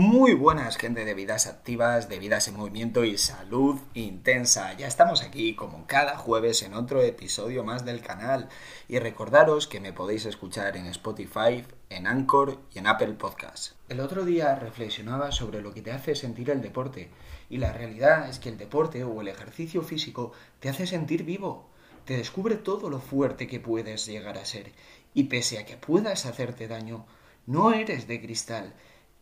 Muy buenas gente de vidas activas, de vidas en movimiento y salud intensa. Ya estamos aquí como cada jueves en otro episodio más del canal. Y recordaros que me podéis escuchar en Spotify, en Anchor y en Apple Podcasts. El otro día reflexionaba sobre lo que te hace sentir el deporte. Y la realidad es que el deporte o el ejercicio físico te hace sentir vivo, te descubre todo lo fuerte que puedes llegar a ser. Y pese a que puedas hacerte daño, no eres de cristal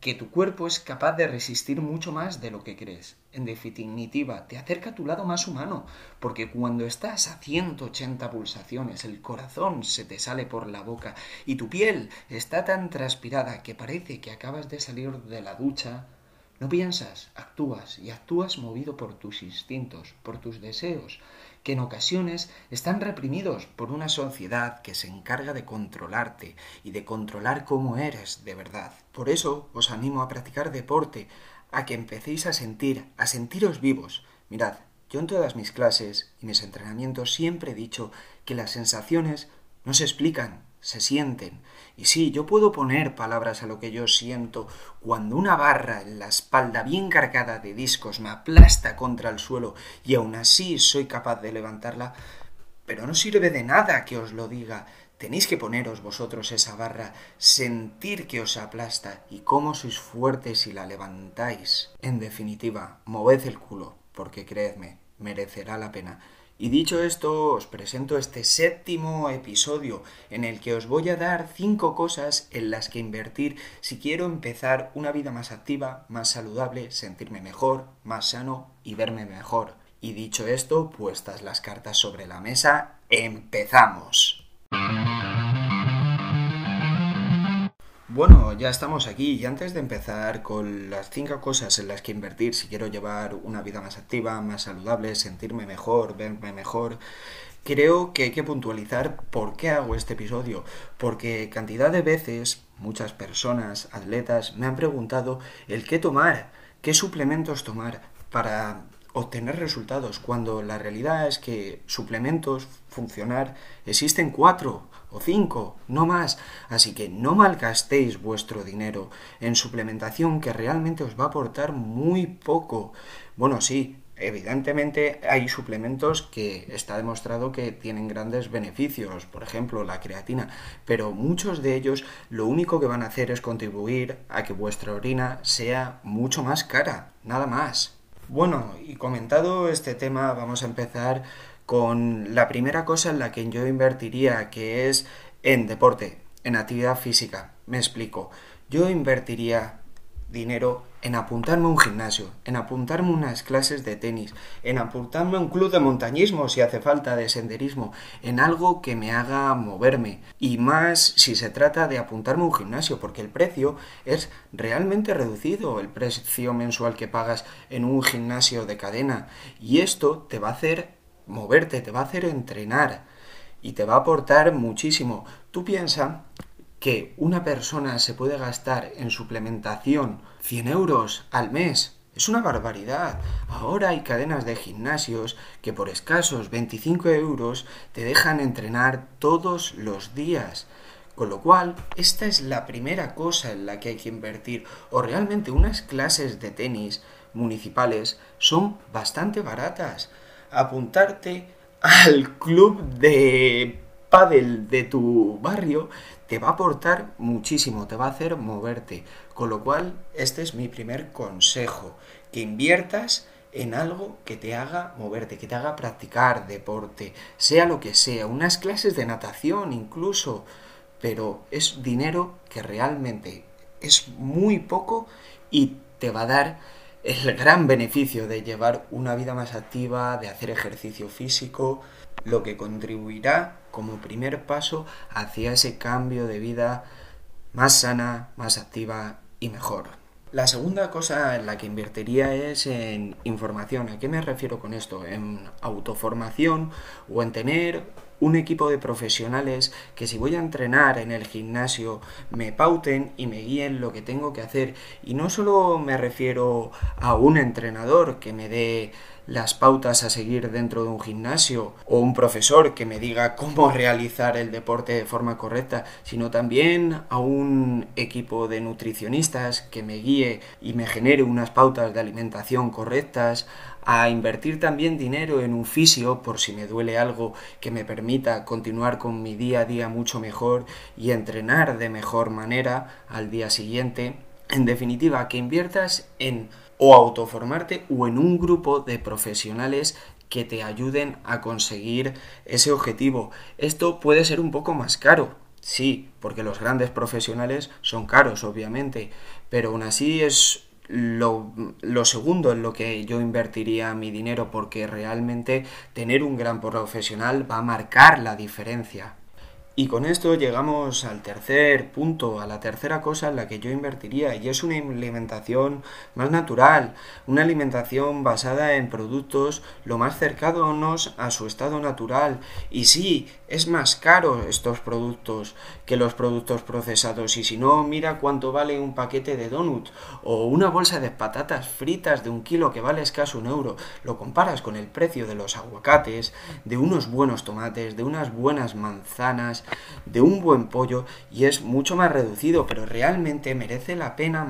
que tu cuerpo es capaz de resistir mucho más de lo que crees. En definitiva, te acerca a tu lado más humano, porque cuando estás a 180 pulsaciones, el corazón se te sale por la boca y tu piel está tan transpirada que parece que acabas de salir de la ducha, no piensas, actúas y actúas movido por tus instintos, por tus deseos, que en ocasiones están reprimidos por una sociedad que se encarga de controlarte y de controlar cómo eres de verdad. Por eso os animo a practicar deporte, a que empecéis a sentir, a sentiros vivos. Mirad, yo en todas mis clases y mis entrenamientos siempre he dicho que las sensaciones no se explican, se sienten. Y sí, yo puedo poner palabras a lo que yo siento cuando una barra en la espalda bien cargada de discos me aplasta contra el suelo y aún así soy capaz de levantarla, pero no sirve de nada que os lo diga. Tenéis que poneros vosotros esa barra, sentir que os aplasta y cómo sois fuertes si la levantáis. En definitiva, moved el culo, porque creedme, merecerá la pena. Y dicho esto, os presento este séptimo episodio en el que os voy a dar cinco cosas en las que invertir si quiero empezar una vida más activa, más saludable, sentirme mejor, más sano y verme mejor. Y dicho esto, puestas las cartas sobre la mesa, empezamos. Bueno, ya estamos aquí y antes de empezar con las cinco cosas en las que invertir si quiero llevar una vida más activa, más saludable, sentirme mejor, verme mejor, creo que hay que puntualizar por qué hago este episodio. Porque cantidad de veces muchas personas, atletas, me han preguntado el qué tomar, qué suplementos tomar para obtener resultados, cuando la realidad es que suplementos funcionar existen cuatro o cinco, no más. Así que no malgastéis vuestro dinero en suplementación que realmente os va a aportar muy poco. Bueno, sí, evidentemente hay suplementos que está demostrado que tienen grandes beneficios, por ejemplo la creatina, pero muchos de ellos lo único que van a hacer es contribuir a que vuestra orina sea mucho más cara, nada más. Bueno, y comentado este tema, vamos a empezar con la primera cosa en la que yo invertiría, que es en deporte, en actividad física. Me explico. Yo invertiría dinero en apuntarme a un gimnasio, en apuntarme a unas clases de tenis, en apuntarme a un club de montañismo si hace falta, de senderismo, en algo que me haga moverme. Y más si se trata de apuntarme a un gimnasio, porque el precio es realmente reducido, el precio mensual que pagas en un gimnasio de cadena. Y esto te va a hacer moverte, te va a hacer entrenar y te va a aportar muchísimo. Tú piensa que una persona se puede gastar en suplementación 100 euros al mes. Es una barbaridad. Ahora hay cadenas de gimnasios que por escasos 25 euros te dejan entrenar todos los días. Con lo cual, esta es la primera cosa en la que hay que invertir. O realmente unas clases de tenis municipales son bastante baratas apuntarte al club de pádel de tu barrio te va a aportar muchísimo, te va a hacer moverte. Con lo cual, este es mi primer consejo, que inviertas en algo que te haga moverte, que te haga practicar deporte, sea lo que sea, unas clases de natación incluso, pero es dinero que realmente es muy poco y te va a dar el gran beneficio de llevar una vida más activa, de hacer ejercicio físico, lo que contribuirá como primer paso hacia ese cambio de vida más sana, más activa y mejor. La segunda cosa en la que invertiría es en información. ¿A qué me refiero con esto? En autoformación o en tener un equipo de profesionales que si voy a entrenar en el gimnasio me pauten y me guíen lo que tengo que hacer. Y no solo me refiero a un entrenador que me dé las pautas a seguir dentro de un gimnasio o un profesor que me diga cómo realizar el deporte de forma correcta, sino también a un equipo de nutricionistas que me guíe y me genere unas pautas de alimentación correctas, a invertir también dinero en un fisio por si me duele algo que me permita continuar con mi día a día mucho mejor y entrenar de mejor manera al día siguiente. En definitiva, que inviertas en o autoformarte o en un grupo de profesionales que te ayuden a conseguir ese objetivo. Esto puede ser un poco más caro, sí, porque los grandes profesionales son caros, obviamente, pero aún así es lo, lo, segundo en lo que yo invertiría mi dinero porque realmente tener un gran profesional va a marcar la diferencia. Y con esto llegamos al tercer punto, a la tercera cosa en la que yo invertiría, y es una alimentación más natural, una alimentación basada en productos lo más cercanos a su estado natural. Y sí, es más caro estos productos que los productos procesados, y si no, mira cuánto vale un paquete de donut o una bolsa de patatas fritas de un kilo que vale escaso un euro. Lo comparas con el precio de los aguacates, de unos buenos tomates, de unas buenas manzanas, de un buen pollo y es mucho más reducido, pero realmente merece la pena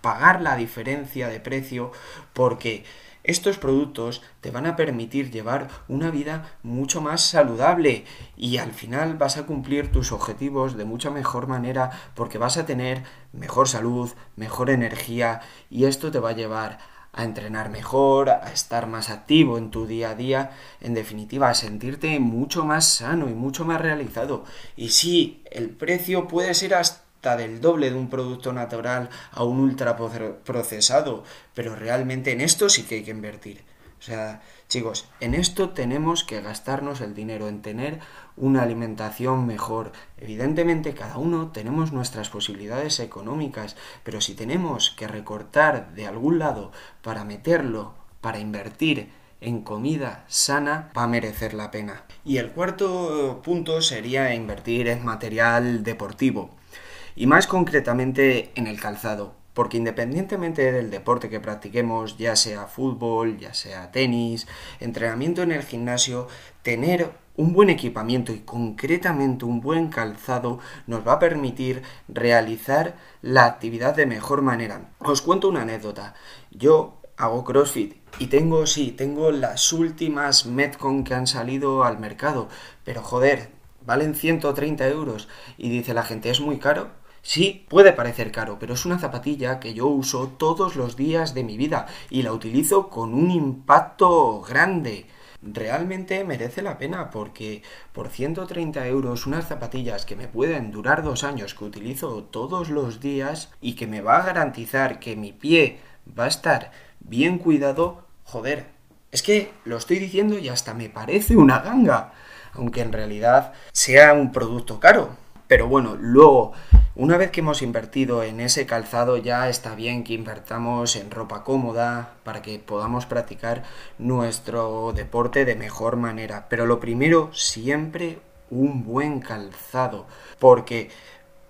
pagar la diferencia de precio porque estos productos te van a permitir llevar una vida mucho más saludable y al final vas a cumplir tus objetivos de mucha mejor manera porque vas a tener mejor salud, mejor energía y esto te va a llevar a entrenar mejor, a estar más activo en tu día a día, en definitiva, a sentirte mucho más sano y mucho más realizado. Y sí, el precio puede ser hasta del doble de un producto natural a un ultra procesado, pero realmente en esto sí que hay que invertir. O sea, chicos, en esto tenemos que gastarnos el dinero, en tener una alimentación mejor. Evidentemente cada uno tenemos nuestras posibilidades económicas, pero si tenemos que recortar de algún lado para meterlo, para invertir en comida sana, va a merecer la pena. Y el cuarto punto sería invertir en material deportivo, y más concretamente en el calzado porque independientemente del deporte que practiquemos, ya sea fútbol, ya sea tenis, entrenamiento en el gimnasio, tener un buen equipamiento y concretamente un buen calzado nos va a permitir realizar la actividad de mejor manera. Os cuento una anécdota. Yo hago CrossFit y tengo, sí, tengo las últimas Metcon que han salido al mercado, pero joder, valen 130 euros y dice la gente, ¿es muy caro? Sí, puede parecer caro, pero es una zapatilla que yo uso todos los días de mi vida y la utilizo con un impacto grande. Realmente merece la pena porque por 130 euros unas zapatillas que me pueden durar dos años que utilizo todos los días y que me va a garantizar que mi pie va a estar bien cuidado, joder, es que lo estoy diciendo y hasta me parece una ganga, aunque en realidad sea un producto caro. Pero bueno, luego una vez que hemos invertido en ese calzado ya está bien que invertamos en ropa cómoda para que podamos practicar nuestro deporte de mejor manera. Pero lo primero, siempre un buen calzado. Porque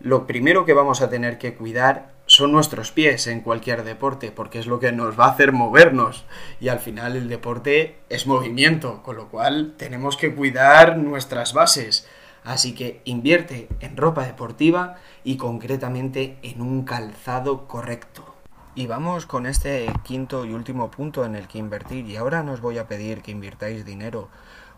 lo primero que vamos a tener que cuidar son nuestros pies en cualquier deporte, porque es lo que nos va a hacer movernos. Y al final el deporte es movimiento, con lo cual tenemos que cuidar nuestras bases. Así que invierte en ropa deportiva y concretamente en un calzado correcto. Y vamos con este quinto y último punto en el que invertir. Y ahora nos voy a pedir que invirtáis dinero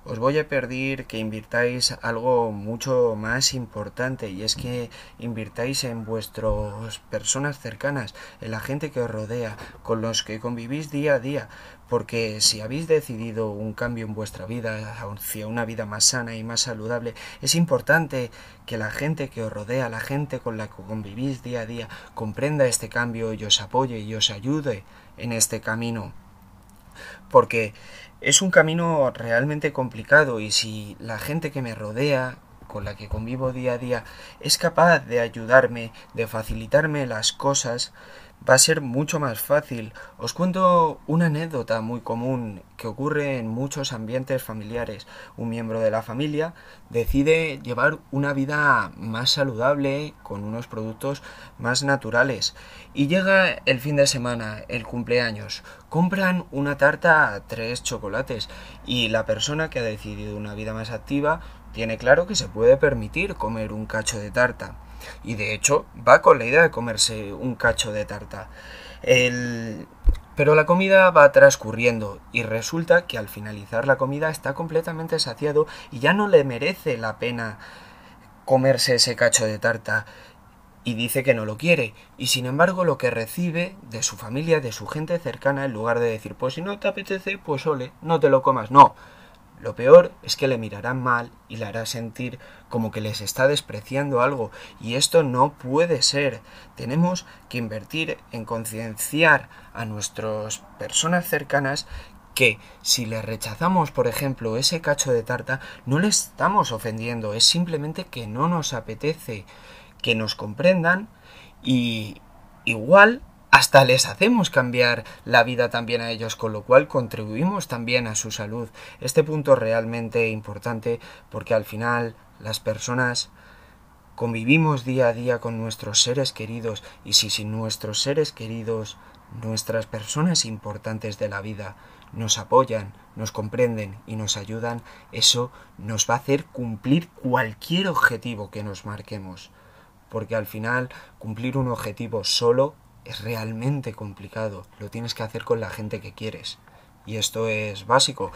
os voy a pedir que invirtáis algo mucho más importante y es que invirtáis en vuestras personas cercanas, en la gente que os rodea, con los que convivís día a día, porque si habéis decidido un cambio en vuestra vida hacia una vida más sana y más saludable, es importante que la gente que os rodea, la gente con la que convivís día a día, comprenda este cambio y os apoye y os ayude en este camino. Porque es un camino realmente complicado y si la gente que me rodea con la que convivo día a día es capaz de ayudarme, de facilitarme las cosas, va a ser mucho más fácil. Os cuento una anécdota muy común que ocurre en muchos ambientes familiares. Un miembro de la familia decide llevar una vida más saludable con unos productos más naturales. Y llega el fin de semana, el cumpleaños. Compran una tarta tres chocolates y la persona que ha decidido una vida más activa tiene claro que se puede permitir comer un cacho de tarta y de hecho va con la idea de comerse un cacho de tarta. Pero la comida va transcurriendo y resulta que al finalizar la comida está completamente saciado y ya no le merece la pena comerse ese cacho de tarta. Y dice que no lo quiere. Y sin embargo lo que recibe de su familia, de su gente cercana, en lugar de decir pues si no te apetece, pues ole, no te lo comas, no, lo peor es que le mirarán mal y le hará sentir como que les está despreciando algo y esto no puede ser. Tenemos que invertir en concienciar a nuestras personas cercanas que si le rechazamos, por ejemplo, ese cacho de tarta, no le estamos ofendiendo, es simplemente que no nos apetece que nos comprendan y igual hasta les hacemos cambiar la vida también a ellos, con lo cual contribuimos también a su salud. Este punto es realmente importante porque al final las personas convivimos día a día con nuestros seres queridos y si sin nuestros seres queridos, nuestras personas importantes de la vida nos apoyan, nos comprenden y nos ayudan, eso nos va a hacer cumplir cualquier objetivo que nos marquemos. Porque al final cumplir un objetivo solo es realmente complicado. Lo tienes que hacer con la gente que quieres. Y esto es básico.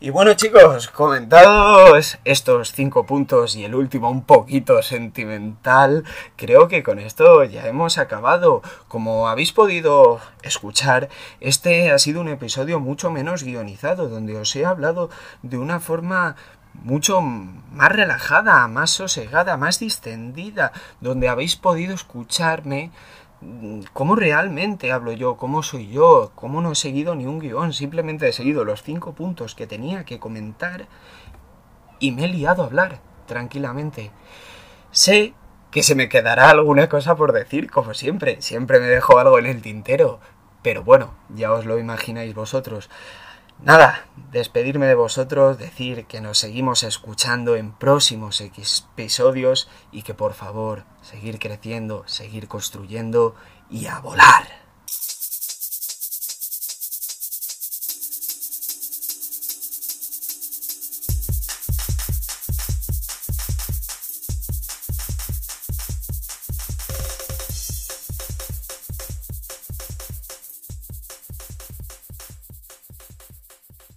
Y bueno chicos, comentados estos cinco puntos y el último un poquito sentimental, creo que con esto ya hemos acabado. Como habéis podido escuchar, este ha sido un episodio mucho menos guionizado, donde os he hablado de una forma mucho más relajada, más sosegada, más distendida, donde habéis podido escucharme cómo realmente hablo yo, cómo soy yo, cómo no he seguido ni un guion, simplemente he seguido los cinco puntos que tenía que comentar y me he liado a hablar tranquilamente. Sé que se me quedará alguna cosa por decir, como siempre, siempre me dejo algo en el tintero, pero bueno, ya os lo imagináis vosotros. Nada, despedirme de vosotros, decir que nos seguimos escuchando en próximos episodios y que por favor seguir creciendo, seguir construyendo y a volar.